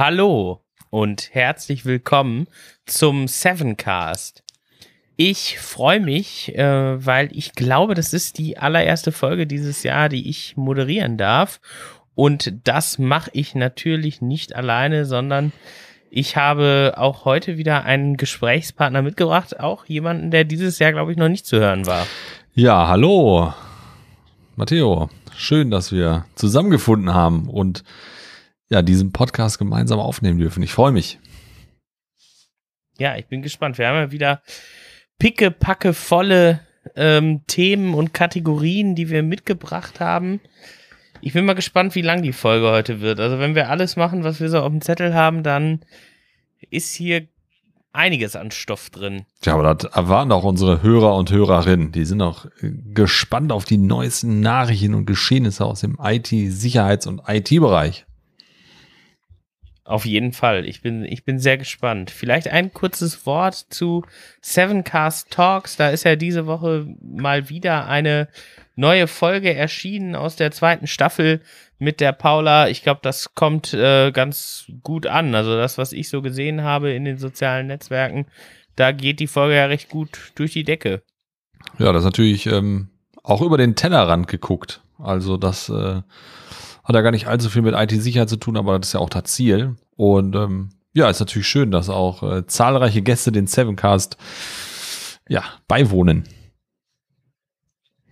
Hallo und herzlich willkommen zum Sevencast. Ich freue mich, äh, weil ich glaube, das ist die allererste Folge dieses Jahr, die ich moderieren darf. Und das mache ich natürlich nicht alleine, sondern ich habe auch heute wieder einen Gesprächspartner mitgebracht, auch jemanden, der dieses Jahr, glaube ich, noch nicht zu hören war. Ja, hallo, Matteo. Schön, dass wir zusammengefunden haben und ja, diesen Podcast gemeinsam aufnehmen dürfen. Ich freue mich. Ja, ich bin gespannt. Wir haben ja wieder picke, packe, volle ähm, Themen und Kategorien, die wir mitgebracht haben. Ich bin mal gespannt, wie lang die Folge heute wird. Also, wenn wir alles machen, was wir so auf dem Zettel haben, dann ist hier einiges an Stoff drin. Ja, aber das erwarten auch unsere Hörer und Hörerinnen. Die sind auch äh, gespannt auf die neuesten Nachrichten und Geschehnisse aus dem IT-Sicherheits- und IT-Bereich. Auf jeden Fall. Ich bin, ich bin sehr gespannt. Vielleicht ein kurzes Wort zu Sevencast Talks. Da ist ja diese Woche mal wieder eine neue Folge erschienen aus der zweiten Staffel mit der Paula. Ich glaube, das kommt äh, ganz gut an. Also das, was ich so gesehen habe in den sozialen Netzwerken, da geht die Folge ja recht gut durch die Decke. Ja, das ist natürlich ähm, auch über den Tellerrand geguckt. Also das äh, hat ja gar nicht allzu viel mit IT-Sicherheit zu tun, aber das ist ja auch das Ziel. Und ähm, ja, ist natürlich schön, dass auch äh, zahlreiche Gäste den Sevencast ja, beiwohnen.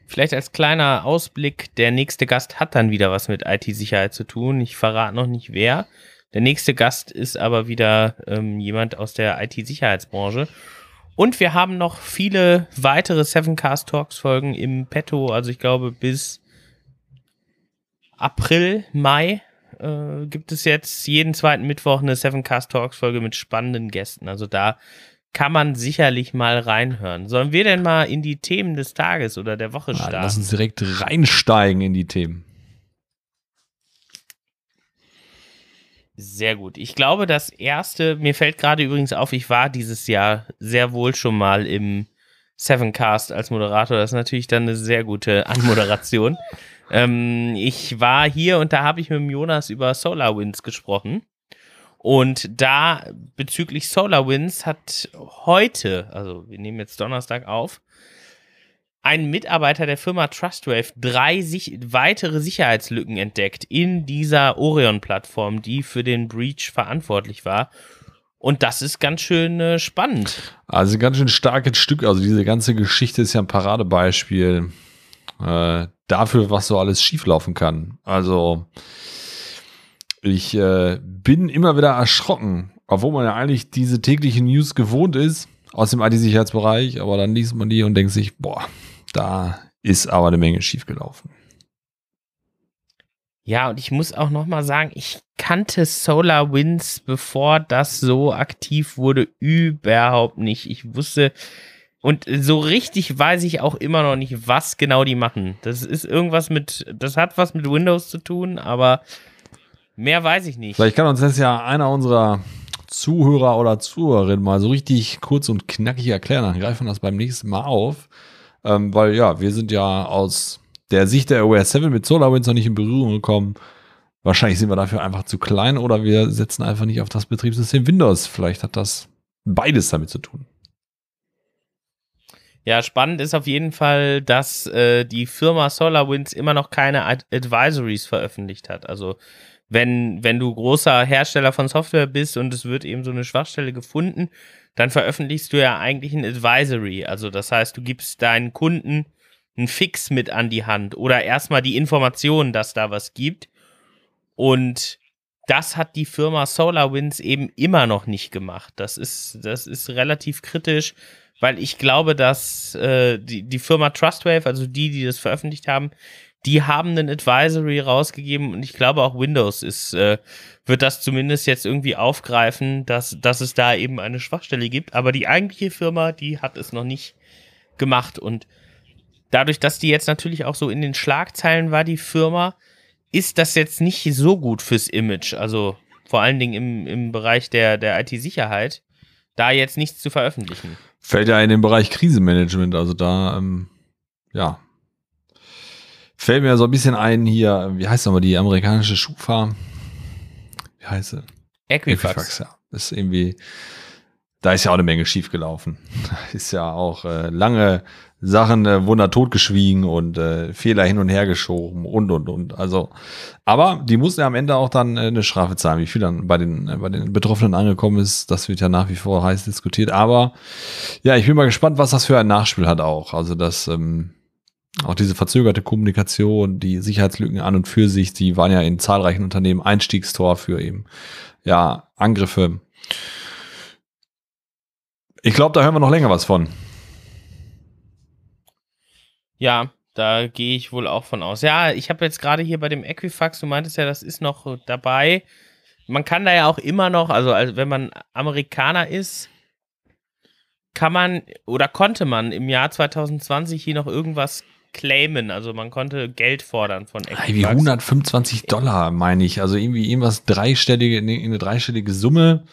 Vielleicht als kleiner Ausblick, der nächste Gast hat dann wieder was mit IT-Sicherheit zu tun. Ich verrate noch nicht wer. Der nächste Gast ist aber wieder ähm, jemand aus der IT-Sicherheitsbranche. Und wir haben noch viele weitere Sevencast Talks Folgen im Petto. Also ich glaube bis April, Mai äh, gibt es jetzt jeden zweiten Mittwoch eine Seven Cast Talks Folge mit spannenden Gästen. Also da kann man sicherlich mal reinhören. Sollen wir denn mal in die Themen des Tages oder der Woche starten? Ja, lass uns direkt reinsteigen in die Themen. Sehr gut. Ich glaube, das erste, mir fällt gerade übrigens auf, ich war dieses Jahr sehr wohl schon mal im Sevencast als Moderator. Das ist natürlich dann eine sehr gute Anmoderation. Ähm, ich war hier und da habe ich mit dem Jonas über SolarWinds gesprochen. Und da bezüglich SolarWinds hat heute, also wir nehmen jetzt Donnerstag auf, ein Mitarbeiter der Firma Trustwave drei sich weitere Sicherheitslücken entdeckt in dieser Orion-Plattform, die für den Breach verantwortlich war. Und das ist ganz schön äh, spannend. Also ganz schön starkes Stück. Also diese ganze Geschichte ist ja ein Paradebeispiel äh, dafür, was so alles schieflaufen kann. Also ich äh, bin immer wieder erschrocken, obwohl man ja eigentlich diese täglichen News gewohnt ist aus dem IT-Sicherheitsbereich, aber dann liest man die und denkt sich, boah, da ist aber eine Menge schiefgelaufen. Ja, und ich muss auch noch mal sagen, ich kannte SolarWinds, bevor das so aktiv wurde, überhaupt nicht. Ich wusste, und so richtig weiß ich auch immer noch nicht, was genau die machen. Das ist irgendwas mit, das hat was mit Windows zu tun, aber mehr weiß ich nicht. Vielleicht kann uns das ja einer unserer Zuhörer oder Zuhörerinnen mal so richtig kurz und knackig erklären. Dann greifen wir das beim nächsten Mal auf. Ähm, weil ja, wir sind ja aus der Sicht der OS 7 mit SolarWinds noch nicht in Berührung gekommen. Wahrscheinlich sind wir dafür einfach zu klein oder wir setzen einfach nicht auf das Betriebssystem Windows. Vielleicht hat das beides damit zu tun. Ja, spannend ist auf jeden Fall, dass äh, die Firma SolarWinds immer noch keine Ad Advisories veröffentlicht hat. Also wenn, wenn du großer Hersteller von Software bist und es wird eben so eine Schwachstelle gefunden, dann veröffentlichst du ja eigentlich ein Advisory. Also das heißt, du gibst deinen Kunden einen Fix mit an die Hand oder erstmal die Information, dass da was gibt. Und das hat die Firma SolarWinds eben immer noch nicht gemacht. Das ist, das ist relativ kritisch weil ich glaube, dass äh, die, die Firma Trustwave, also die, die das veröffentlicht haben, die haben einen Advisory rausgegeben und ich glaube auch Windows ist, äh, wird das zumindest jetzt irgendwie aufgreifen, dass, dass es da eben eine Schwachstelle gibt. Aber die eigentliche Firma, die hat es noch nicht gemacht und dadurch, dass die jetzt natürlich auch so in den Schlagzeilen war, die Firma, ist das jetzt nicht so gut fürs Image. Also vor allen Dingen im, im Bereich der, der IT-Sicherheit, da jetzt nichts zu veröffentlichen. Fällt ja in den Bereich Krisenmanagement, also da, ähm, ja. Fällt mir so ein bisschen ein hier, wie heißt nochmal die amerikanische Schufa? Wie heißt sie? Equifax. Equifax, ja. Das ist irgendwie, da ist ja auch eine Menge schiefgelaufen. ist ja auch äh, lange Sachen äh, wurden totgeschwiegen und äh, Fehler hin und her geschoben und und und. Also, aber die mussten ja am Ende auch dann äh, eine Strafe zahlen. Wie viel dann bei den, äh, bei den Betroffenen angekommen ist, das wird ja nach wie vor heiß diskutiert. Aber ja, ich bin mal gespannt, was das für ein Nachspiel hat auch. Also, dass ähm, auch diese verzögerte Kommunikation, die Sicherheitslücken an und für sich, die waren ja in zahlreichen Unternehmen Einstiegstor für eben ja Angriffe. Ich glaube, da hören wir noch länger was von. Ja, da gehe ich wohl auch von aus. Ja, ich habe jetzt gerade hier bei dem Equifax, du meintest ja, das ist noch dabei. Man kann da ja auch immer noch, also, also wenn man Amerikaner ist, kann man oder konnte man im Jahr 2020 hier noch irgendwas claimen. Also man konnte Geld fordern von Equifax. Wie 125 Dollar, meine ich. Also irgendwie irgendwas dreistellige, eine dreistellige Summe.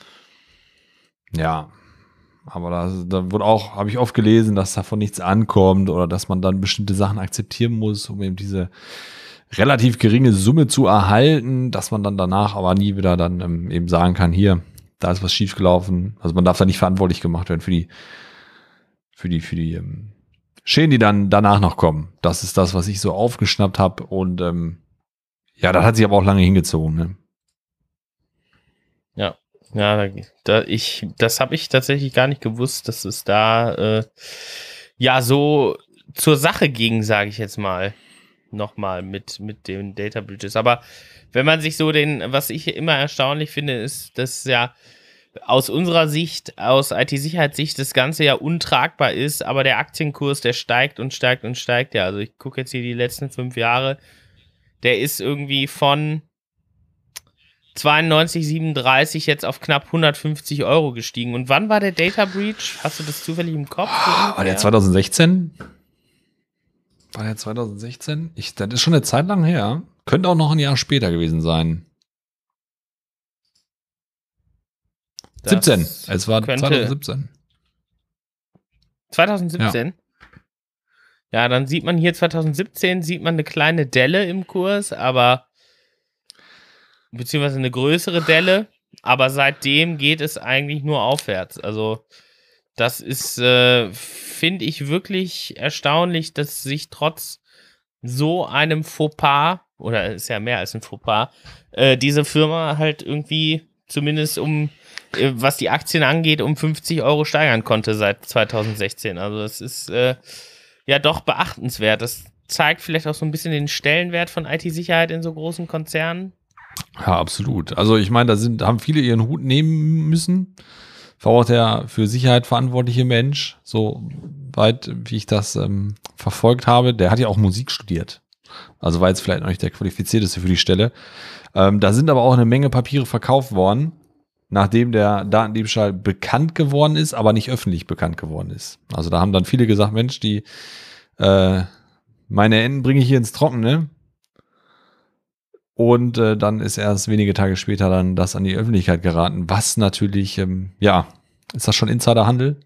Ja, aber da, da wurde auch, habe ich oft gelesen, dass davon nichts ankommt oder dass man dann bestimmte Sachen akzeptieren muss, um eben diese relativ geringe Summe zu erhalten, dass man dann danach aber nie wieder dann ähm, eben sagen kann, hier, da ist was schiefgelaufen. Also man darf da nicht verantwortlich gemacht werden für die, für die, für die ähm, Schäden, die dann danach noch kommen. Das ist das, was ich so aufgeschnappt habe und ähm, ja, das hat sich aber auch lange hingezogen. Ne? Ja. Da, ich, das habe ich tatsächlich gar nicht gewusst, dass es da äh, ja so zur Sache ging, sage ich jetzt mal. Nochmal mit, mit den Data Bridges. Aber wenn man sich so den, was ich immer erstaunlich finde, ist, dass ja aus unserer Sicht, aus IT-Sicherheitssicht, das Ganze ja untragbar ist, aber der Aktienkurs, der steigt und steigt und steigt ja. Also ich gucke jetzt hier die letzten fünf Jahre, der ist irgendwie von 92,37 jetzt auf knapp 150 Euro gestiegen. Und wann war der Data Breach? Hast du das zufällig im Kopf? war der 2016? War der 2016? Ich, das ist schon eine Zeit lang her. Könnte auch noch ein Jahr später gewesen sein. Das 17. Es war 2017. 2017? Ja. ja, dann sieht man hier 2017, sieht man eine kleine Delle im Kurs, aber beziehungsweise eine größere Delle, aber seitdem geht es eigentlich nur aufwärts. Also das ist, äh, finde ich wirklich erstaunlich, dass sich trotz so einem Fauxpas, oder ist ja mehr als ein Fauxpas, äh, diese Firma halt irgendwie zumindest um, äh, was die Aktien angeht, um 50 Euro steigern konnte seit 2016. Also das ist äh, ja doch beachtenswert. Das zeigt vielleicht auch so ein bisschen den Stellenwert von IT-Sicherheit in so großen Konzernen. Ja, absolut. Also ich meine, da sind, haben viele ihren Hut nehmen müssen. War auch der für Sicherheit verantwortliche Mensch, so weit, wie ich das ähm, verfolgt habe, der hat ja auch Musik studiert. Also war jetzt vielleicht noch nicht der qualifizierteste für die Stelle. Ähm, da sind aber auch eine Menge Papiere verkauft worden, nachdem der Datendiebstahl bekannt geworden ist, aber nicht öffentlich bekannt geworden ist. Also da haben dann viele gesagt, Mensch, die äh, meine Enden bringe ich hier ins Trockene. Und äh, dann ist erst wenige Tage später dann das an die Öffentlichkeit geraten, was natürlich, ähm, ja, ist das schon Insiderhandel?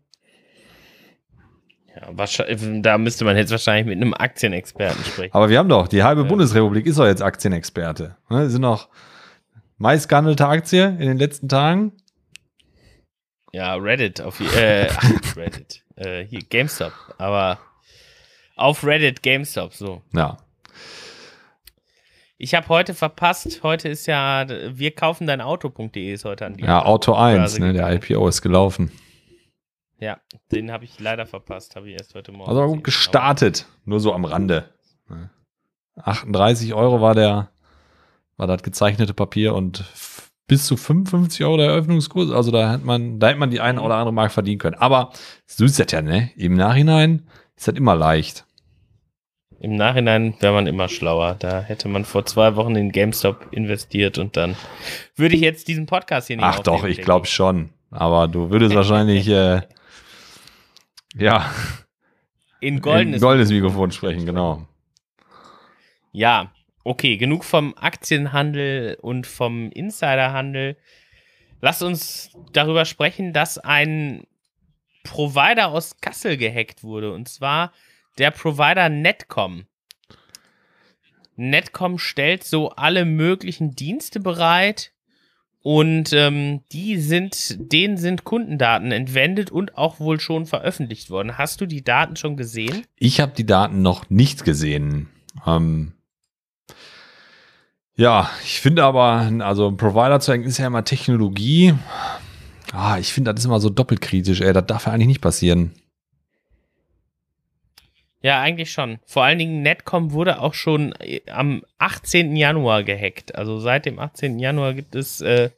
Ja, da müsste man jetzt wahrscheinlich mit einem Aktienexperten sprechen. Aber wir haben doch, die halbe ja. Bundesrepublik ist doch jetzt Aktienexperte. Ne? Sind noch meist gehandelte Aktie in den letzten Tagen. Ja, Reddit, auf äh, Reddit, äh, hier, GameStop, aber auf Reddit GameStop, so. Ja, ich habe heute verpasst, heute ist ja, wir kaufen dein Auto.de ist heute an die. Ja, Auto 1, ne, der IPO ist gelaufen. Ja, den habe ich leider verpasst, habe ich erst heute Morgen. Also gut gestartet, nur so am Rande. 38 Euro war der, war das gezeichnete Papier und bis zu 55 Euro der Eröffnungskurs. Also da hat man, da hätte man die eine oder andere Mark verdienen können. Aber so ist das ja, ne? Im Nachhinein ist das immer leicht. Im Nachhinein wäre man immer schlauer. Da hätte man vor zwei Wochen in GameStop investiert und dann würde ich jetzt diesen Podcast hier nicht Ach doch, ich glaube schon. Aber du würdest wahrscheinlich, äh, ja, in goldenes, in goldenes Mikrofon sprechen, genau. Ja, okay, genug vom Aktienhandel und vom Insiderhandel. Lass uns darüber sprechen, dass ein Provider aus Kassel gehackt wurde. Und zwar der Provider Netcom. Netcom stellt so alle möglichen Dienste bereit, Und ähm, die sind, denen sind Kundendaten entwendet und auch wohl schon veröffentlicht worden. Hast du die Daten schon gesehen? Ich habe die Daten noch nicht gesehen. Ähm, ja, ich finde aber, also ein Provider zu hängen ist ja immer Technologie. Ah, ich finde, das ist immer so doppelt kritisch, ey. Das darf ja eigentlich nicht passieren. Ja, eigentlich schon. Vor allen Dingen Netcom wurde auch schon äh, am 18. Januar gehackt. Also seit dem 18. Januar gibt es, äh,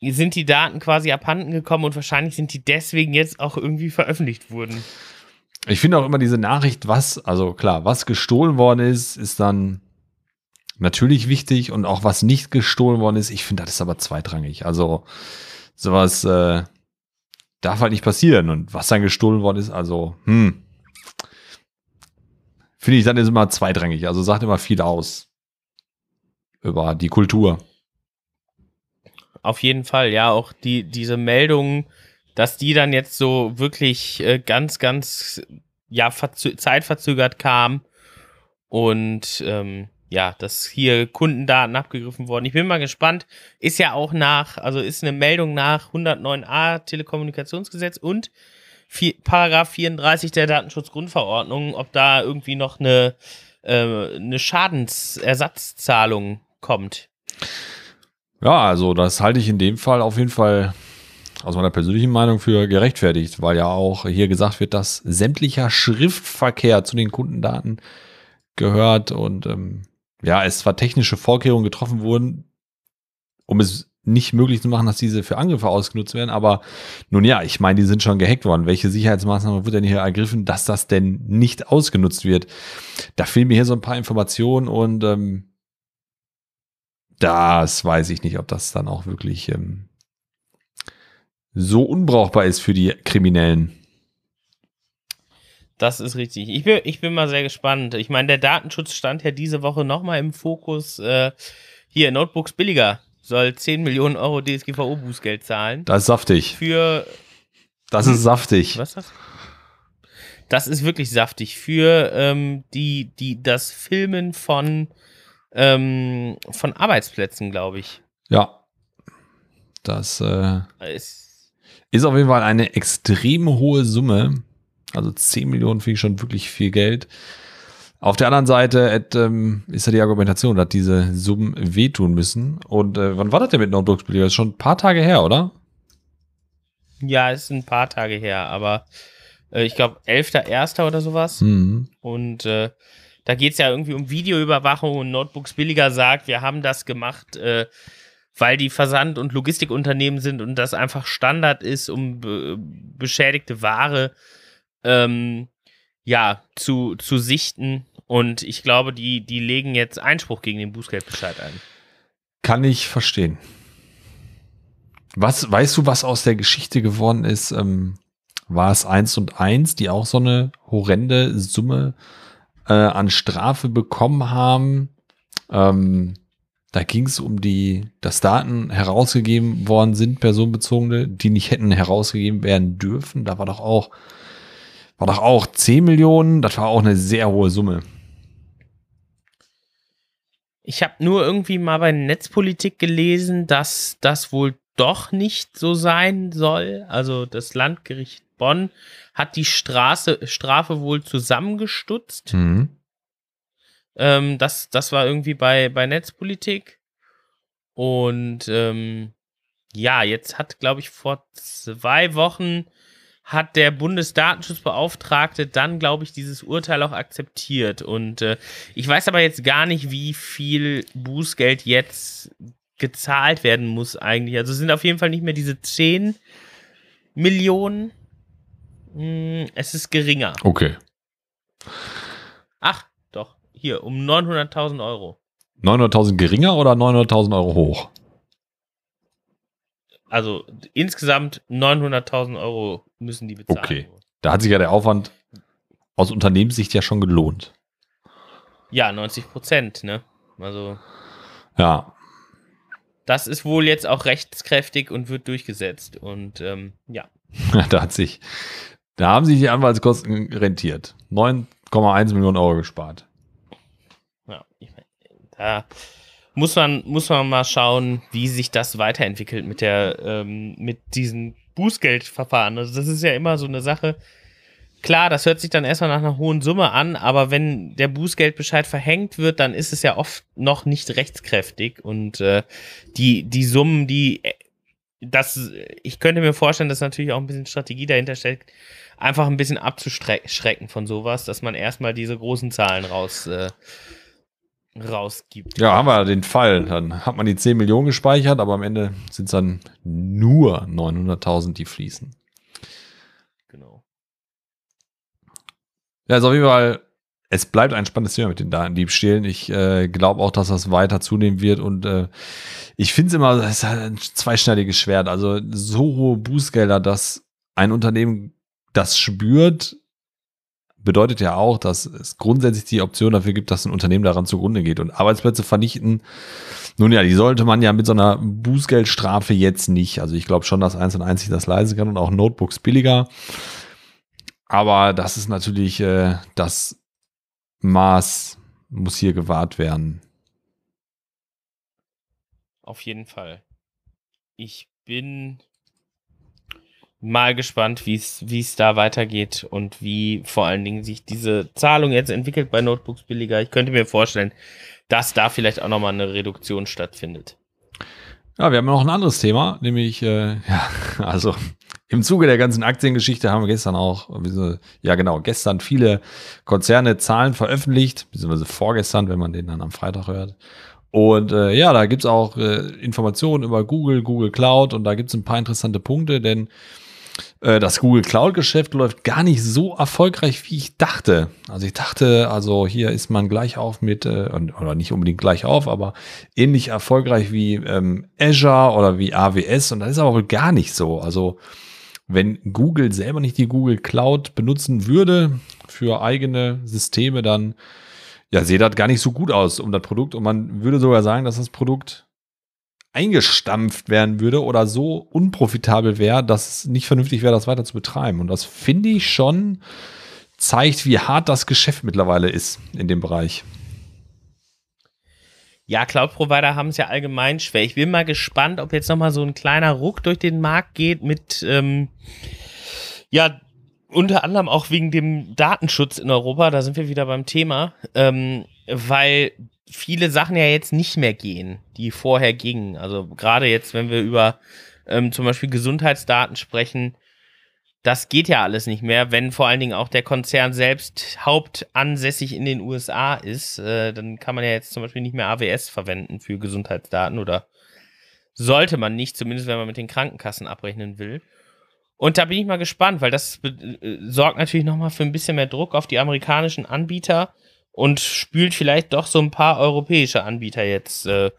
sind die Daten quasi abhanden gekommen und wahrscheinlich sind die deswegen jetzt auch irgendwie veröffentlicht worden. Ich finde auch immer diese Nachricht, was, also klar, was gestohlen worden ist, ist dann natürlich wichtig und auch was nicht gestohlen worden ist. Ich finde, das ist aber zweitrangig. Also sowas äh, darf halt nicht passieren. Und was dann gestohlen worden ist, also, hm, finde ich dann ist immer zweitrangig. Also sagt immer viel aus über die Kultur. Auf jeden Fall, ja, auch die, diese Meldungen, dass die dann jetzt so wirklich äh, ganz, ganz, ja, zeitverzögert kam und ähm, ja, dass hier Kundendaten abgegriffen wurden. Ich bin mal gespannt. Ist ja auch nach, also ist eine Meldung nach 109a Telekommunikationsgesetz und vier, Paragraph 34 der Datenschutzgrundverordnung, ob da irgendwie noch eine, äh, eine Schadensersatzzahlung kommt. Ja, also das halte ich in dem Fall auf jeden Fall aus meiner persönlichen Meinung für gerechtfertigt, weil ja auch hier gesagt wird, dass sämtlicher Schriftverkehr zu den Kundendaten gehört und ähm, ja, es zwar technische Vorkehrungen getroffen wurden, um es nicht möglich zu machen, dass diese für Angriffe ausgenutzt werden. Aber nun ja, ich meine, die sind schon gehackt worden. Welche Sicherheitsmaßnahmen wird denn hier ergriffen, dass das denn nicht ausgenutzt wird? Da fehlen mir hier so ein paar Informationen und ähm, das weiß ich nicht, ob das dann auch wirklich ähm, so unbrauchbar ist für die Kriminellen. Das ist richtig. Ich bin, ich bin mal sehr gespannt. Ich meine, der Datenschutz stand ja diese Woche nochmal im Fokus. Äh, hier, Notebooks billiger soll 10 Millionen Euro DSGVO-Bußgeld zahlen. Das ist saftig. Für. Das ist saftig. Was ist das? Das ist wirklich saftig. Für ähm, die, die, das Filmen von, ähm, von Arbeitsplätzen, glaube ich. Ja. Das äh, ist, ist auf jeden Fall eine extrem hohe Summe. Also 10 Millionen finde ich schon wirklich viel Geld. Auf der anderen Seite et, ähm, ist ja die Argumentation, dass diese Summen wehtun müssen. Und äh, wann war das denn mit Notebooks? Das ist schon ein paar Tage her, oder? Ja, es ist ein paar Tage her, aber äh, ich glaube 11.01. oder sowas. Mhm. Und äh, da geht es ja irgendwie um Videoüberwachung und Notebooks billiger sagt, wir haben das gemacht, äh, weil die Versand- und Logistikunternehmen sind und das einfach Standard ist, um be beschädigte Ware ähm, ja, zu, zu sichten. Und ich glaube, die, die legen jetzt Einspruch gegen den Bußgeldbescheid ein. Kann ich verstehen. Was, weißt du, was aus der Geschichte geworden ist? Ähm, war es eins und eins, die auch so eine horrende Summe äh, an Strafe bekommen haben? Ähm, da ging es um die, dass Daten herausgegeben worden sind, personenbezogene, die nicht hätten herausgegeben werden dürfen. Da war doch auch war doch auch 10 Millionen, das war auch eine sehr hohe Summe. Ich habe nur irgendwie mal bei Netzpolitik gelesen, dass das wohl doch nicht so sein soll. Also das Landgericht Bonn hat die Straße, Strafe wohl zusammengestutzt. Mhm. Ähm, das, das war irgendwie bei, bei Netzpolitik. Und ähm, ja, jetzt hat, glaube ich, vor zwei Wochen hat der Bundesdatenschutzbeauftragte dann, glaube ich, dieses Urteil auch akzeptiert. Und äh, ich weiß aber jetzt gar nicht, wie viel Bußgeld jetzt gezahlt werden muss eigentlich. Also es sind auf jeden Fall nicht mehr diese 10 Millionen. Hm, es ist geringer. Okay. Ach, doch. Hier, um 900.000 Euro. 900.000 geringer oder 900.000 Euro hoch? Also insgesamt 900.000 Euro müssen die bezahlen. Okay. Da hat sich ja der Aufwand aus Unternehmenssicht ja schon gelohnt. Ja, 90 Prozent, ne? Also. Ja. Das ist wohl jetzt auch rechtskräftig und wird durchgesetzt. Und ähm, ja. da hat sich, da haben sich die Anwaltskosten rentiert. 9,1 Millionen Euro gespart. Ja, ich meine, da muss man, muss man mal schauen, wie sich das weiterentwickelt mit der, ähm, mit diesen Bußgeldverfahren. Also das ist ja immer so eine Sache. Klar, das hört sich dann erstmal nach einer hohen Summe an, aber wenn der Bußgeldbescheid verhängt wird, dann ist es ja oft noch nicht rechtskräftig und äh, die, die Summen, die äh, das, ich könnte mir vorstellen, dass natürlich auch ein bisschen Strategie dahinter steckt, einfach ein bisschen abzuschrecken von sowas, dass man erstmal diese großen Zahlen raus, äh, rausgibt. Ja, haben wir den Fall. Dann hat man die 10 Millionen gespeichert, aber am Ende sind es dann nur 900.000, die fließen. Genau. Ja, ist auf jeden Fall, es bleibt ein spannendes Thema mit den Datendiebstählen. Ich äh, glaube auch, dass das weiter zunehmen wird und äh, ich finde es immer, es ist halt ein zweischneidiges Schwert. Also so hohe Bußgelder, dass ein Unternehmen das spürt, bedeutet ja auch, dass es grundsätzlich die Option dafür gibt, dass ein Unternehmen daran zugrunde geht und Arbeitsplätze vernichten. Nun ja, die sollte man ja mit so einer Bußgeldstrafe jetzt nicht. Also ich glaube schon, dass eins und eins sich das leisten kann und auch Notebooks billiger. Aber das ist natürlich äh, das Maß muss hier gewahrt werden. Auf jeden Fall. Ich bin mal gespannt, wie es da weitergeht und wie vor allen Dingen sich diese Zahlung jetzt entwickelt bei Notebooks billiger. Ich könnte mir vorstellen, dass da vielleicht auch nochmal eine Reduktion stattfindet. Ja, wir haben noch ein anderes Thema, nämlich, äh, ja, also im Zuge der ganzen Aktiengeschichte haben wir gestern auch, ja genau, gestern viele Konzerne Zahlen veröffentlicht, beziehungsweise vorgestern, wenn man den dann am Freitag hört. Und äh, ja, da gibt's auch äh, Informationen über Google, Google Cloud und da gibt's ein paar interessante Punkte, denn das Google Cloud-Geschäft läuft gar nicht so erfolgreich, wie ich dachte. Also ich dachte, also hier ist man gleich auf mit, äh, oder nicht unbedingt gleich auf, aber ähnlich erfolgreich wie ähm, Azure oder wie AWS. Und das ist aber wohl gar nicht so. Also wenn Google selber nicht die Google Cloud benutzen würde für eigene Systeme, dann ja, sehe das gar nicht so gut aus um das Produkt. Und man würde sogar sagen, dass das Produkt eingestampft werden würde oder so unprofitabel wäre, dass es nicht vernünftig wäre, das weiter zu betreiben. Und das finde ich schon zeigt, wie hart das Geschäft mittlerweile ist in dem Bereich. Ja, Cloud-Provider haben es ja allgemein schwer. Ich bin mal gespannt, ob jetzt nochmal so ein kleiner Ruck durch den Markt geht mit, ähm, ja, unter anderem auch wegen dem Datenschutz in Europa. Da sind wir wieder beim Thema, ähm, weil viele Sachen ja jetzt nicht mehr gehen, die vorher gingen. Also gerade jetzt, wenn wir über ähm, zum Beispiel Gesundheitsdaten sprechen, das geht ja alles nicht mehr, wenn vor allen Dingen auch der Konzern selbst hauptansässig in den USA ist. Äh, dann kann man ja jetzt zum Beispiel nicht mehr AWS verwenden für Gesundheitsdaten oder sollte man nicht, zumindest wenn man mit den Krankenkassen abrechnen will. Und da bin ich mal gespannt, weil das äh, sorgt natürlich nochmal für ein bisschen mehr Druck auf die amerikanischen Anbieter, und spült vielleicht doch so ein paar europäische Anbieter jetzt äh,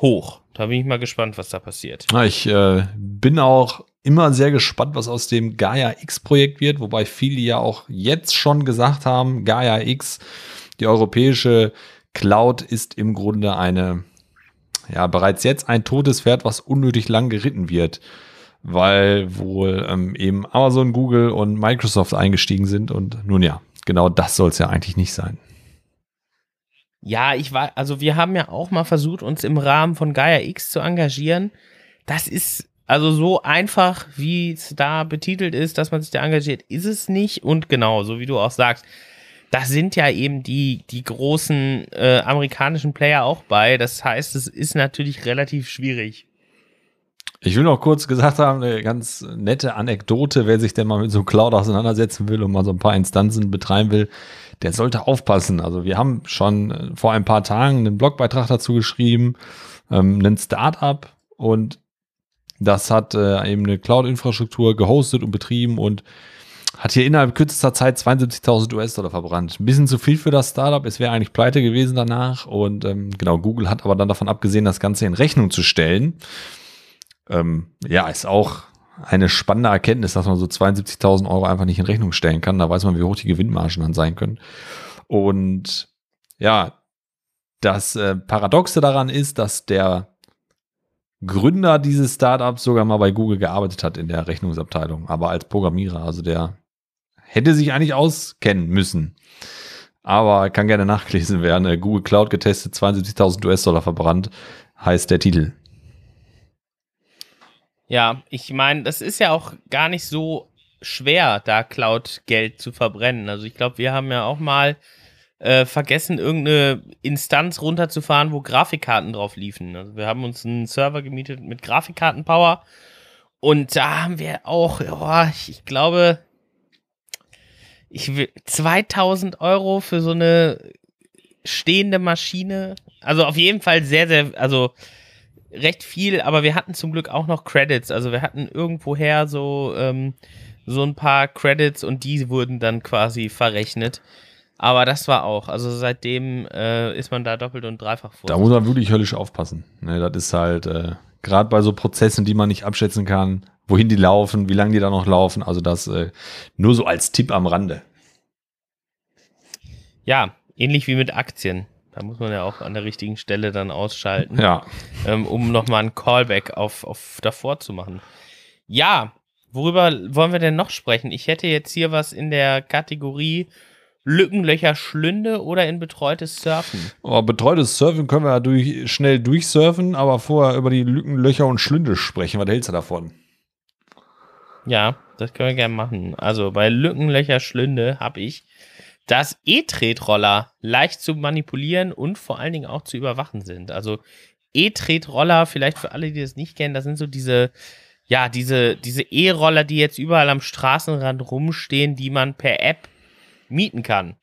hoch. Da bin ich mal gespannt, was da passiert. Ja, ich äh, bin auch immer sehr gespannt, was aus dem Gaia X-Projekt wird, wobei viele ja auch jetzt schon gesagt haben, Gaia X, die europäische Cloud ist im Grunde eine, ja, bereits jetzt ein totes Pferd, was unnötig lang geritten wird, weil wohl ähm, eben Amazon, Google und Microsoft eingestiegen sind und nun ja, genau das soll es ja eigentlich nicht sein. Ja, ich war, also wir haben ja auch mal versucht, uns im Rahmen von Gaia X zu engagieren. Das ist also so einfach, wie es da betitelt ist, dass man sich da engagiert, ist es nicht. Und genau, so wie du auch sagst, da sind ja eben die, die großen äh, amerikanischen Player auch bei. Das heißt, es ist natürlich relativ schwierig. Ich will noch kurz gesagt haben, eine ganz nette Anekdote, wer sich denn mal mit so einem Cloud auseinandersetzen will und mal so ein paar Instanzen betreiben will, der sollte aufpassen. Also wir haben schon äh, vor ein paar Tagen einen Blogbeitrag dazu geschrieben, ähm, einen Startup und das hat äh, eben eine Cloud-Infrastruktur gehostet und betrieben und hat hier innerhalb kürzester Zeit 72.000 US-Dollar verbrannt. Ein bisschen zu viel für das Startup. Es wäre eigentlich pleite gewesen danach. Und ähm, genau, Google hat aber dann davon abgesehen, das Ganze in Rechnung zu stellen. Ähm, ja, ist auch eine spannende Erkenntnis, dass man so 72.000 Euro einfach nicht in Rechnung stellen kann. Da weiß man, wie hoch die Gewinnmargen dann sein können. Und ja, das äh, Paradoxe daran ist, dass der Gründer dieses Startups sogar mal bei Google gearbeitet hat in der Rechnungsabteilung, aber als Programmierer. Also der hätte sich eigentlich auskennen müssen. aber kann gerne nachgelesen werden. Äh, Google Cloud getestet, 72.000 US-Dollar verbrannt, heißt der Titel. Ja, ich meine, das ist ja auch gar nicht so schwer, da Cloud-Geld zu verbrennen. Also ich glaube, wir haben ja auch mal äh, vergessen, irgendeine Instanz runterzufahren, wo Grafikkarten drauf liefen. Also wir haben uns einen Server gemietet mit Grafikkartenpower und da haben wir auch, oh, ich, ich glaube, ich will 2000 Euro für so eine stehende Maschine. Also auf jeden Fall sehr, sehr, also recht viel, aber wir hatten zum Glück auch noch Credits. Also wir hatten irgendwoher so, ähm, so ein paar Credits und die wurden dann quasi verrechnet. Aber das war auch, also seitdem äh, ist man da doppelt und dreifach vor. Da muss man wirklich höllisch aufpassen. Ne, das ist halt, äh, gerade bei so Prozessen, die man nicht abschätzen kann, wohin die laufen, wie lange die da noch laufen. Also das äh, nur so als Tipp am Rande. Ja, ähnlich wie mit Aktien. Da muss man ja auch an der richtigen Stelle dann ausschalten, ja. ähm, um nochmal ein Callback auf, auf davor zu machen. Ja, worüber wollen wir denn noch sprechen? Ich hätte jetzt hier was in der Kategorie Lückenlöcher Schlünde oder in betreutes Surfen? Oh, betreutes Surfen können wir ja durch, schnell durchsurfen, aber vorher über die Lückenlöcher und Schlünde sprechen. Was hältst du davon? Ja, das können wir gerne machen. Also bei Lückenlöcher Schlünde habe ich, dass E-Tretroller leicht zu manipulieren und vor allen Dingen auch zu überwachen sind. Also E-Tretroller, vielleicht für alle, die das nicht kennen, das sind so diese, ja, diese, diese E-Roller, die jetzt überall am Straßenrand rumstehen, die man per App mieten kann.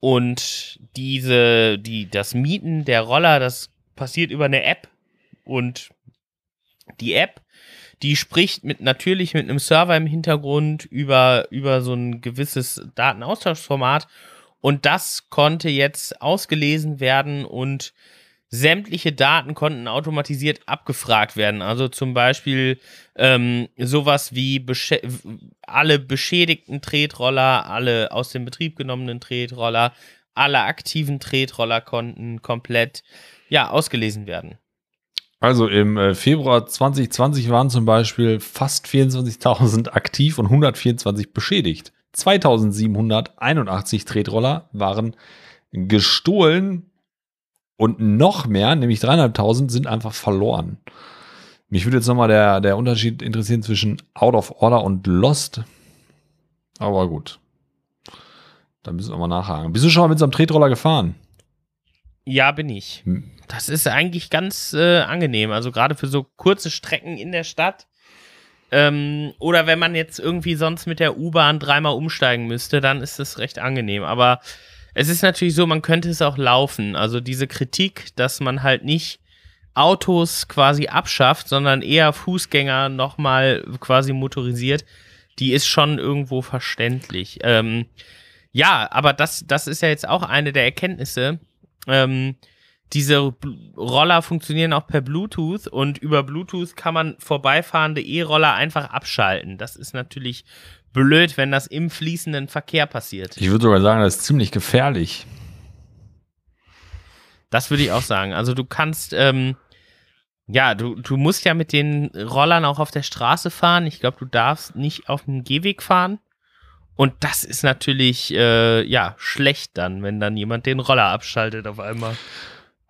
Und diese, die, das Mieten der Roller, das passiert über eine App. Und die App die spricht mit natürlich mit einem Server im Hintergrund über, über so ein gewisses Datenaustauschformat. Und das konnte jetzt ausgelesen werden und sämtliche Daten konnten automatisiert abgefragt werden. Also zum Beispiel ähm, sowas wie besch alle beschädigten Tretroller, alle aus dem Betrieb genommenen Tretroller, alle aktiven Tretroller konnten komplett ja ausgelesen werden. Also im äh, Februar 2020 waren zum Beispiel fast 24.000 aktiv und 124 beschädigt. 2781 Tretroller waren gestohlen und noch mehr, nämlich 3.500, sind einfach verloren. Mich würde jetzt nochmal der, der Unterschied interessieren zwischen Out of Order und Lost. Aber gut. Da müssen wir mal nachhaken. Bist du schon mal mit so einem Tretroller gefahren? Ja, bin ich. Hm. Das ist eigentlich ganz äh, angenehm. Also gerade für so kurze Strecken in der Stadt. Ähm, oder wenn man jetzt irgendwie sonst mit der U-Bahn dreimal umsteigen müsste, dann ist das recht angenehm. Aber es ist natürlich so, man könnte es auch laufen. Also diese Kritik, dass man halt nicht Autos quasi abschafft, sondern eher Fußgänger nochmal quasi motorisiert, die ist schon irgendwo verständlich. Ähm, ja, aber das, das ist ja jetzt auch eine der Erkenntnisse, ähm, diese Roller funktionieren auch per Bluetooth und über Bluetooth kann man vorbeifahrende E-Roller einfach abschalten. Das ist natürlich blöd, wenn das im fließenden Verkehr passiert. Ich würde sogar sagen, das ist ziemlich gefährlich. Das würde ich auch sagen. Also du kannst, ähm, ja, du, du musst ja mit den Rollern auch auf der Straße fahren. Ich glaube, du darfst nicht auf dem Gehweg fahren. Und das ist natürlich, äh, ja, schlecht dann, wenn dann jemand den Roller abschaltet auf einmal.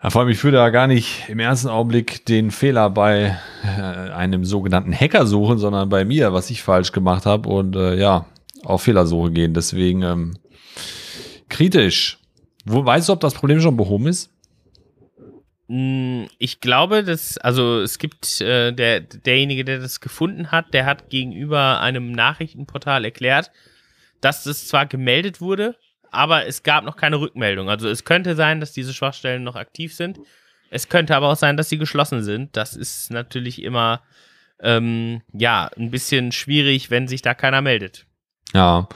Ja, vor allem, ich würde ja gar nicht im ersten Augenblick den Fehler bei äh, einem sogenannten Hacker suchen, sondern bei mir, was ich falsch gemacht habe und äh, ja, auf Fehlersuche gehen. Deswegen ähm, kritisch. Wo, weißt du, ob das Problem schon behoben ist? Hm, ich glaube, dass, also es gibt äh, der, derjenige, der das gefunden hat, der hat gegenüber einem Nachrichtenportal erklärt, dass das zwar gemeldet wurde, aber es gab noch keine Rückmeldung. Also es könnte sein, dass diese Schwachstellen noch aktiv sind. Es könnte aber auch sein, dass sie geschlossen sind. Das ist natürlich immer ähm, ja ein bisschen schwierig, wenn sich da keiner meldet. Ja,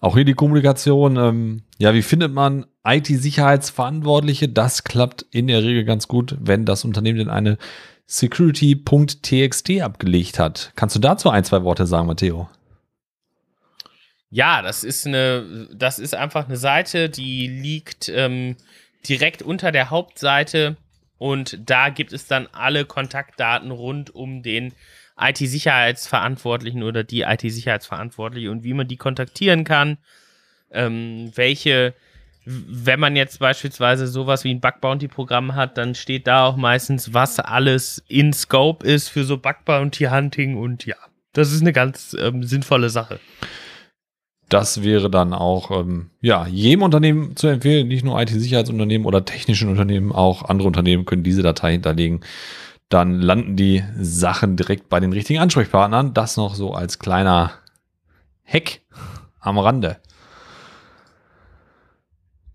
auch hier die Kommunikation. Ähm, ja, wie findet man IT-Sicherheitsverantwortliche? Das klappt in der Regel ganz gut, wenn das Unternehmen denn eine security.txt abgelegt hat. Kannst du dazu ein, zwei Worte sagen, Matteo? Ja, das ist eine, das ist einfach eine Seite, die liegt ähm, direkt unter der Hauptseite und da gibt es dann alle Kontaktdaten rund um den IT-Sicherheitsverantwortlichen oder die IT-Sicherheitsverantwortliche und wie man die kontaktieren kann, ähm, welche wenn man jetzt beispielsweise sowas wie ein Bug Bounty Programm hat, dann steht da auch meistens, was alles in Scope ist für so Bug Bounty Hunting und ja, das ist eine ganz ähm, sinnvolle Sache. Das wäre dann auch ähm, ja, jedem Unternehmen zu empfehlen, nicht nur IT-Sicherheitsunternehmen oder technischen Unternehmen, auch andere Unternehmen können diese Datei hinterlegen. Dann landen die Sachen direkt bei den richtigen Ansprechpartnern. Das noch so als kleiner Hack am Rande.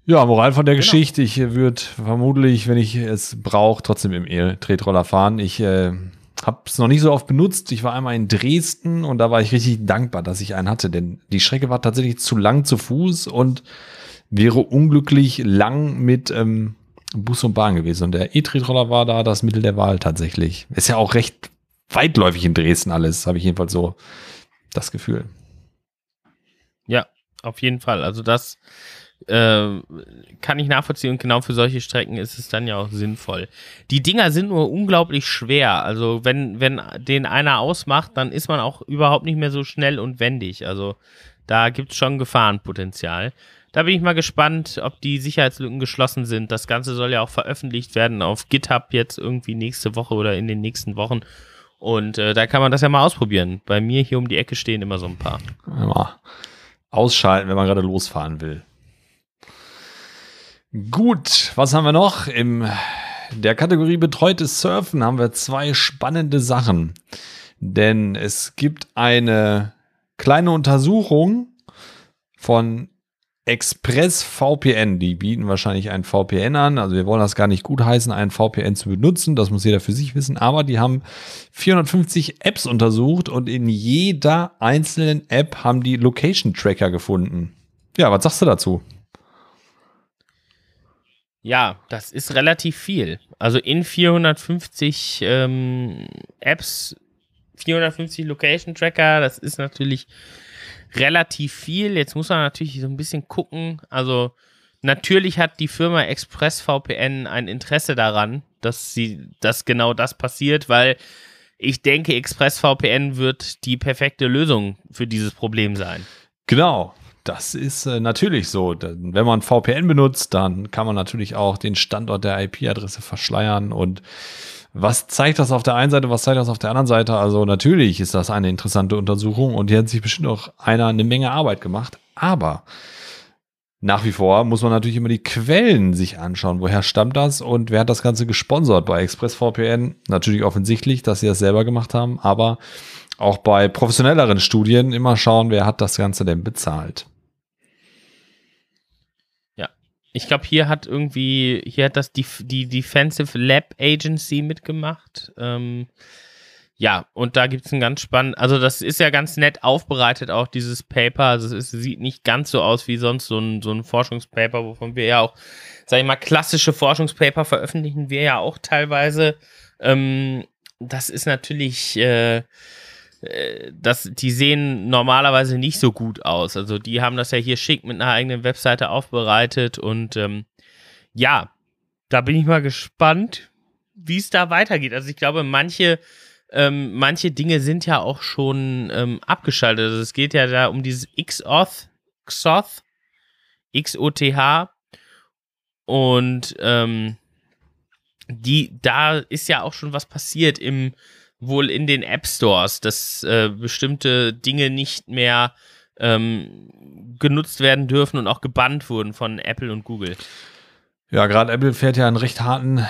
Ja, Moral von der genau. Geschichte. Ich würde vermutlich, wenn ich es brauche, trotzdem im E-Tretroller fahren. Ich äh, habe es noch nicht so oft benutzt. Ich war einmal in Dresden und da war ich richtig dankbar, dass ich einen hatte, denn die Strecke war tatsächlich zu lang zu Fuß und wäre unglücklich lang mit ähm, Bus und Bahn gewesen. Und der E-Tretroller war da das Mittel der Wahl tatsächlich. Ist ja auch recht weitläufig in Dresden alles, habe ich jedenfalls so das Gefühl. Ja, auf jeden Fall. Also das äh, kann ich nachvollziehen und genau für solche Strecken ist es dann ja auch sinnvoll. Die Dinger sind nur unglaublich schwer. Also wenn, wenn den einer ausmacht, dann ist man auch überhaupt nicht mehr so schnell und wendig. Also da gibt es schon Gefahrenpotenzial. Da bin ich mal gespannt, ob die Sicherheitslücken geschlossen sind. Das Ganze soll ja auch veröffentlicht werden auf GitHub jetzt irgendwie nächste Woche oder in den nächsten Wochen. Und äh, da kann man das ja mal ausprobieren. Bei mir hier um die Ecke stehen immer so ein paar. Ja, ausschalten, wenn man gerade losfahren will. Gut, was haben wir noch? In der Kategorie betreutes Surfen haben wir zwei spannende Sachen. Denn es gibt eine kleine Untersuchung von Express VPN. Die bieten wahrscheinlich ein VPN an. Also wir wollen das gar nicht gutheißen, einen VPN zu benutzen. Das muss jeder für sich wissen. Aber die haben 450 Apps untersucht und in jeder einzelnen App haben die Location Tracker gefunden. Ja, was sagst du dazu? Ja, das ist relativ viel. Also in 450 ähm, Apps, 450 Location Tracker, das ist natürlich relativ viel. Jetzt muss man natürlich so ein bisschen gucken. Also natürlich hat die Firma ExpressVPN ein Interesse daran, dass sie, dass genau das passiert, weil ich denke, ExpressVPN wird die perfekte Lösung für dieses Problem sein. Genau. Das ist äh, natürlich so. Wenn man VPN benutzt, dann kann man natürlich auch den Standort der IP-Adresse verschleiern. Und was zeigt das auf der einen Seite, was zeigt das auf der anderen Seite? Also natürlich ist das eine interessante Untersuchung und hier hat sich bestimmt auch einer eine Menge Arbeit gemacht. Aber nach wie vor muss man natürlich immer die Quellen sich anschauen. Woher stammt das und wer hat das Ganze gesponsert bei ExpressVPN? Natürlich offensichtlich, dass sie das selber gemacht haben, aber auch bei professionelleren Studien immer schauen, wer hat das Ganze denn bezahlt. Ich glaube, hier hat irgendwie, hier hat das die, die Defensive Lab Agency mitgemacht. Ähm, ja, und da gibt es ein ganz spannend, also das ist ja ganz nett aufbereitet, auch dieses Paper. Also es sieht nicht ganz so aus wie sonst so ein, so ein Forschungspaper, wovon wir ja auch, sag ich mal, klassische Forschungspaper veröffentlichen wir ja auch teilweise. Ähm, das ist natürlich, äh, das, die sehen normalerweise nicht so gut aus. Also die haben das ja hier schick mit einer eigenen Webseite aufbereitet und ähm, ja, da bin ich mal gespannt, wie es da weitergeht. Also ich glaube, manche, ähm, manche Dinge sind ja auch schon ähm, abgeschaltet. Also es geht ja da um dieses XOth, XOth, X-O-T-H und ähm, die, da ist ja auch schon was passiert im wohl in den App Stores, dass äh, bestimmte Dinge nicht mehr ähm, genutzt werden dürfen und auch gebannt wurden von Apple und Google. Ja, gerade Apple fährt ja einen recht harten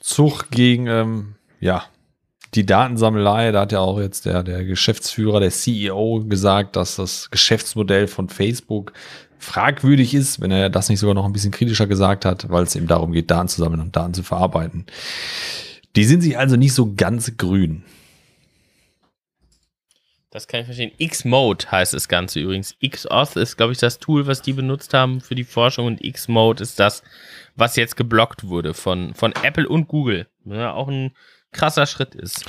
Zug gegen ähm, ja, die Datensammelei. Da hat ja auch jetzt der, der Geschäftsführer, der CEO gesagt, dass das Geschäftsmodell von Facebook fragwürdig ist, wenn er das nicht sogar noch ein bisschen kritischer gesagt hat, weil es eben darum geht, Daten zu sammeln und Daten zu verarbeiten. Die sind sich also nicht so ganz grün. Das kann ich verstehen. X-Mode heißt das Ganze übrigens. X-Auth ist, glaube ich, das Tool, was die benutzt haben für die Forschung und X-Mode ist das, was jetzt geblockt wurde von, von Apple und Google. Ja, auch ein krasser Schritt ist.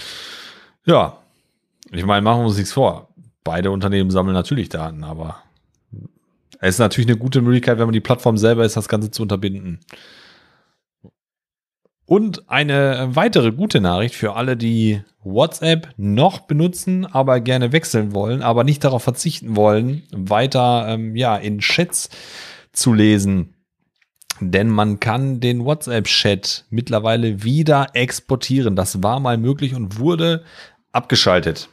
Ja, ich meine, machen wir uns nichts vor. Beide Unternehmen sammeln natürlich Daten, aber es ist natürlich eine gute Möglichkeit, wenn man die Plattform selber ist, das Ganze zu unterbinden. Und eine weitere gute Nachricht für alle, die WhatsApp noch benutzen, aber gerne wechseln wollen, aber nicht darauf verzichten wollen, weiter ähm, ja, in Chats zu lesen. Denn man kann den WhatsApp-Chat mittlerweile wieder exportieren. Das war mal möglich und wurde abgeschaltet.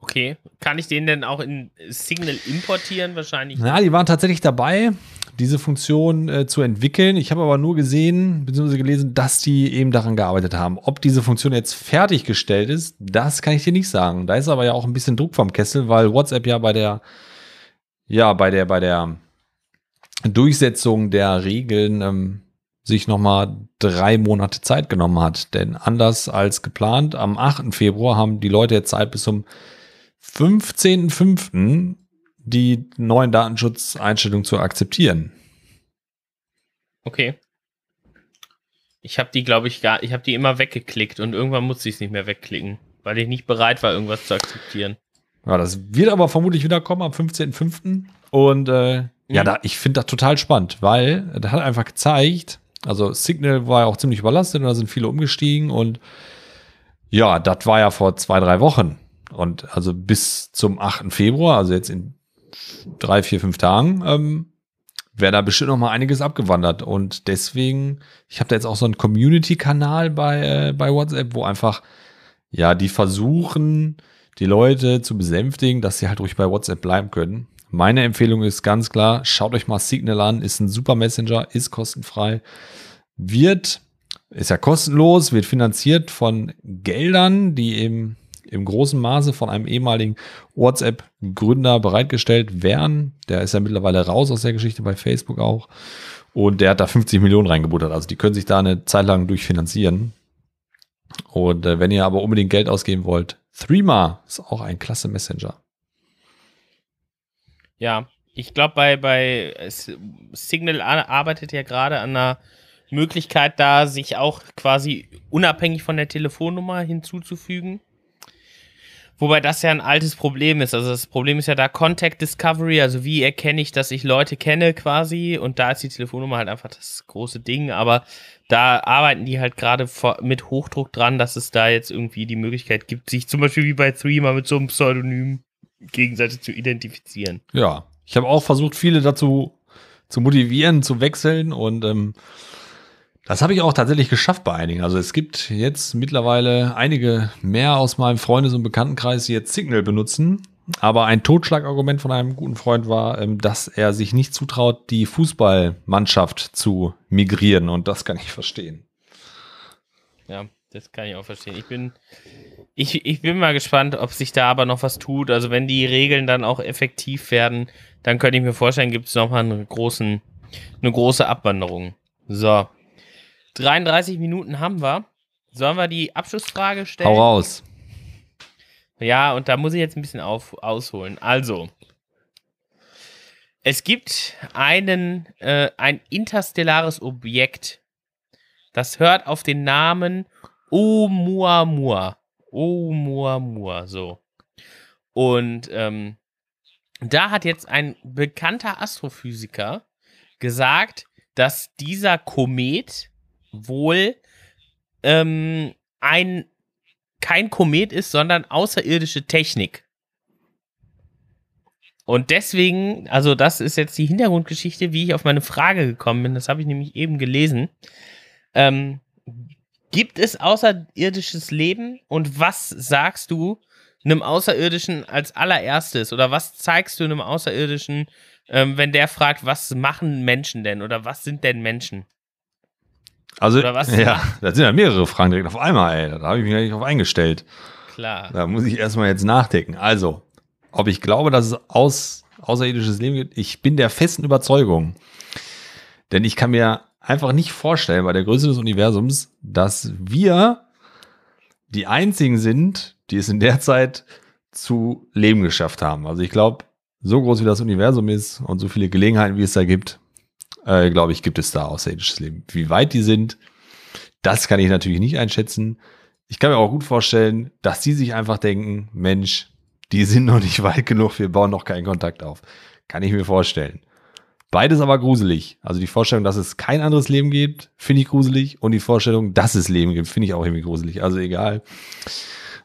Okay, kann ich den denn auch in Signal importieren? Wahrscheinlich. Na, die waren tatsächlich dabei, diese Funktion äh, zu entwickeln. Ich habe aber nur gesehen, bzw. gelesen, dass die eben daran gearbeitet haben. Ob diese Funktion jetzt fertiggestellt ist, das kann ich dir nicht sagen. Da ist aber ja auch ein bisschen Druck vom Kessel, weil WhatsApp ja bei der, ja, bei der, bei der Durchsetzung der Regeln ähm, sich nochmal drei Monate Zeit genommen hat. Denn anders als geplant, am 8. Februar haben die Leute jetzt Zeit bis zum 15.05. die neuen Datenschutzeinstellungen zu akzeptieren. Okay. Ich habe die, glaube ich, gar, ich habe die immer weggeklickt und irgendwann musste ich es nicht mehr wegklicken, weil ich nicht bereit war, irgendwas zu akzeptieren. Ja, das wird aber vermutlich wieder kommen am 15.05. Und äh, mhm. ja, da, ich finde das total spannend, weil das hat einfach gezeigt, also Signal war ja auch ziemlich überlastet und da sind viele umgestiegen und ja, das war ja vor zwei, drei Wochen. Und also bis zum 8. Februar, also jetzt in drei, vier, fünf Tagen, ähm, wäre da bestimmt noch mal einiges abgewandert. Und deswegen, ich habe da jetzt auch so einen Community-Kanal bei, äh, bei WhatsApp, wo einfach, ja, die versuchen, die Leute zu besänftigen, dass sie halt ruhig bei WhatsApp bleiben können. Meine Empfehlung ist ganz klar, schaut euch mal Signal an, ist ein super Messenger, ist kostenfrei, wird, ist ja kostenlos, wird finanziert von Geldern, die eben im großen Maße von einem ehemaligen WhatsApp-Gründer bereitgestellt werden. Der ist ja mittlerweile raus aus der Geschichte bei Facebook auch. Und der hat da 50 Millionen reingebuttert. Also die können sich da eine Zeit lang durchfinanzieren. Und äh, wenn ihr aber unbedingt Geld ausgeben wollt, Threema ist auch ein klasse Messenger. Ja, ich glaube, bei, bei Signal arbeitet ja gerade an einer Möglichkeit da, sich auch quasi unabhängig von der Telefonnummer hinzuzufügen. Wobei das ja ein altes Problem ist. Also das Problem ist ja da Contact Discovery, also wie erkenne ich, dass ich Leute kenne quasi und da ist die Telefonnummer halt einfach das große Ding, aber da arbeiten die halt gerade mit Hochdruck dran, dass es da jetzt irgendwie die Möglichkeit gibt, sich zum Beispiel wie bei Threema mit so einem Pseudonym gegenseitig zu identifizieren. Ja, ich habe auch versucht, viele dazu zu motivieren, zu wechseln und ähm, das habe ich auch tatsächlich geschafft bei einigen. Also es gibt jetzt mittlerweile einige mehr aus meinem Freundes- und Bekanntenkreis, die jetzt Signal benutzen. Aber ein Totschlagargument von einem guten Freund war, ähm, dass er sich nicht zutraut, die Fußballmannschaft zu migrieren. Und das kann ich verstehen. Ja, das kann ich auch verstehen. Ich bin, ich, ich bin mal gespannt, ob sich da aber noch was tut. Also wenn die Regeln dann auch effektiv werden, dann könnte ich mir vorstellen, gibt es nochmal einen eine große Abwanderung. So, 33 Minuten haben wir. Sollen wir die Abschlussfrage stellen? Hau raus. Ja, und da muss ich jetzt ein bisschen auf, ausholen. Also, es gibt einen, äh, ein interstellares Objekt, das hört auf den Namen Oumuamua. Oumuamua, so. Und ähm, da hat jetzt ein bekannter Astrophysiker gesagt, dass dieser Komet wohl ähm, ein kein Komet ist, sondern außerirdische Technik. Und deswegen, also das ist jetzt die Hintergrundgeschichte, wie ich auf meine Frage gekommen bin. Das habe ich nämlich eben gelesen. Ähm, gibt es außerirdisches Leben und was sagst du einem Außerirdischen als allererstes oder was zeigst du einem Außerirdischen, ähm, wenn der fragt, was machen Menschen denn oder was sind denn Menschen? Also, ja, das sind ja mehrere Fragen direkt auf einmal, ey. Da habe ich mich eigentlich auf eingestellt. Klar. Da muss ich erstmal jetzt nachdenken. Also, ob ich glaube, dass es aus, außerirdisches Leben gibt, ich bin der festen Überzeugung. Denn ich kann mir einfach nicht vorstellen, bei der Größe des Universums, dass wir die einzigen sind, die es in der Zeit zu Leben geschafft haben. Also ich glaube, so groß wie das Universum ist und so viele Gelegenheiten, wie es da gibt, äh, glaube ich, gibt es da außerirdisches Leben. Wie weit die sind, das kann ich natürlich nicht einschätzen. Ich kann mir auch gut vorstellen, dass die sich einfach denken, Mensch, die sind noch nicht weit genug, wir bauen noch keinen Kontakt auf. Kann ich mir vorstellen. Beides aber gruselig. Also die Vorstellung, dass es kein anderes Leben gibt, finde ich gruselig. Und die Vorstellung, dass es Leben gibt, finde ich auch irgendwie gruselig. Also egal.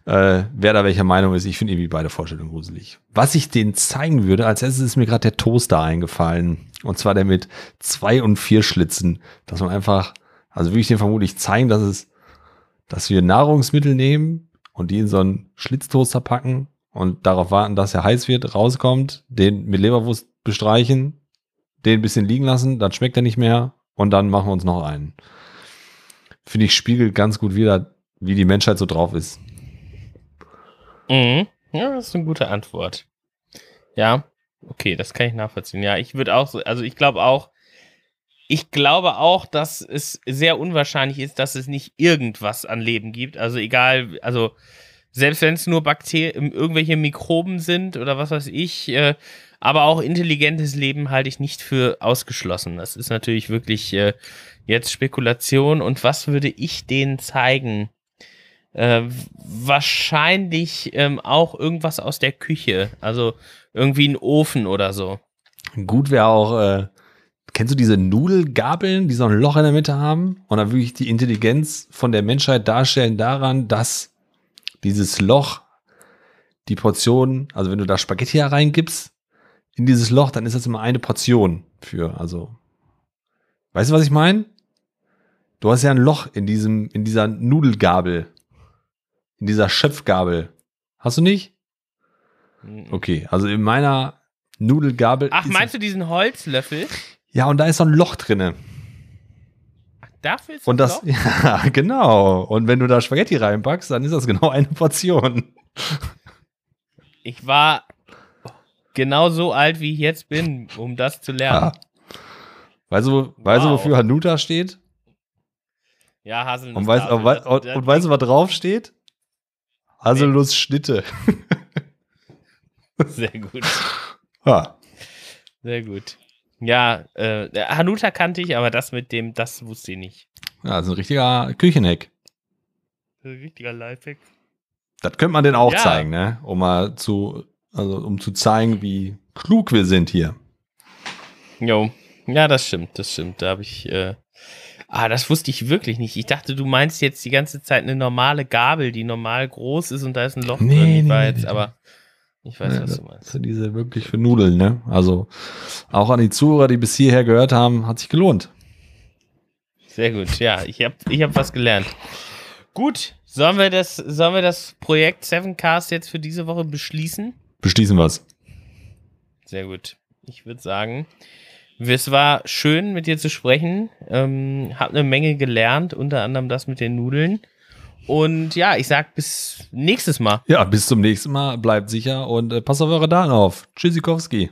Äh, wer da welcher Meinung ist. Ich finde irgendwie beide Vorstellungen gruselig. Was ich denen zeigen würde, als erstes ist mir gerade der Toaster eingefallen. Und zwar der mit zwei und vier Schlitzen. Dass man einfach, also würde ich den vermutlich zeigen, dass es, dass wir Nahrungsmittel nehmen und die in so einen Schlitztoaster packen und darauf warten, dass er heiß wird, rauskommt, den mit Leberwurst bestreichen, den ein bisschen liegen lassen, dann schmeckt er nicht mehr und dann machen wir uns noch einen. Finde ich spiegelt ganz gut wieder, wie die Menschheit so drauf ist. Mhm. Ja, das ist eine gute Antwort. Ja, okay, das kann ich nachvollziehen. Ja, ich würde auch so, also ich glaube auch, ich glaube auch, dass es sehr unwahrscheinlich ist, dass es nicht irgendwas an Leben gibt. Also egal, also selbst wenn es nur Bakterien, irgendwelche Mikroben sind oder was weiß ich, äh, aber auch intelligentes Leben halte ich nicht für ausgeschlossen. Das ist natürlich wirklich äh, jetzt Spekulation. Und was würde ich denen zeigen? Äh, wahrscheinlich ähm, auch irgendwas aus der Küche. Also irgendwie ein Ofen oder so. Gut wäre auch, äh, kennst du diese Nudelgabeln, die so ein Loch in der Mitte haben? Und dann wirklich die Intelligenz von der Menschheit darstellen daran, dass dieses Loch die Portion, also wenn du da Spaghetti reingibst, in dieses Loch, dann ist das immer eine Portion für, also, weißt du, was ich meine? Du hast ja ein Loch in diesem, in dieser Nudelgabel. In dieser Schöpfgabel. Hast du nicht? Mhm. Okay, also in meiner Nudelgabel. Ach, meinst du diesen Holzlöffel? Ja, und da ist so ein Loch drinne. Dafür ist Und das, Loch? ja, genau. Und wenn du da Spaghetti reinpackst, dann ist das genau eine Portion. Ich war genau so alt, wie ich jetzt bin, um das zu lernen. Ja. Weißt du, weißt du, wofür Hanuta steht? Ja, Haselnuss. Und weißt, und, wei- und, und weißt du, was drauf steht? Haselnuss Schnitte. Sehr gut. Ja. Sehr gut. Ja, äh, Hanuta kannte ich, aber das mit dem, das wusste ich nicht. ja, das ist ein richtiger Küchenhack. Ein richtiger Lifehack. Das könnte man denn auch Ja. zeigen, ne? Um mal zu, also um zu zeigen, wie klug wir sind hier. Jo. Ja, das stimmt, das stimmt. Da habe ich. Äh, ah, das wusste ich wirklich nicht. Ich dachte, du meinst jetzt die ganze Zeit eine normale Gabel, die normal groß ist und da ist ein Loch Nee, drin. Ich nee, jetzt, nee. aber ich weiß, was du meinst. sind diese wirklich für Nudeln, ne? Also auch an die Zuhörer, die bis hierher gehört haben, hat sich gelohnt. Sehr gut. Ja, ich habe ich hab was gelernt. Gut, sollen wir das, sollen wir das Projekt Sevencast jetzt für diese Woche beschließen? Beschließen wir's. Sehr gut. Ich würde sagen, es war schön, mit dir zu sprechen. Ähm, hab eine Menge gelernt, unter anderem das mit den Nudeln. Und ja, ich sag bis nächstes Mal. Ja, bis zum nächsten Mal. Bleibt sicher und äh, passt auf eure Daten auf. Tschüssikowski.